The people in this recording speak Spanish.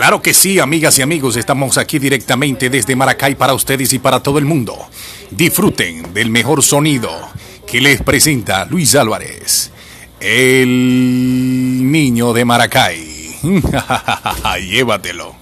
Claro que sí, amigas y amigos, estamos aquí directamente desde Maracay para ustedes y para todo el mundo. Disfruten del mejor sonido que les presenta Luis Álvarez, el niño de Maracay. Llévatelo.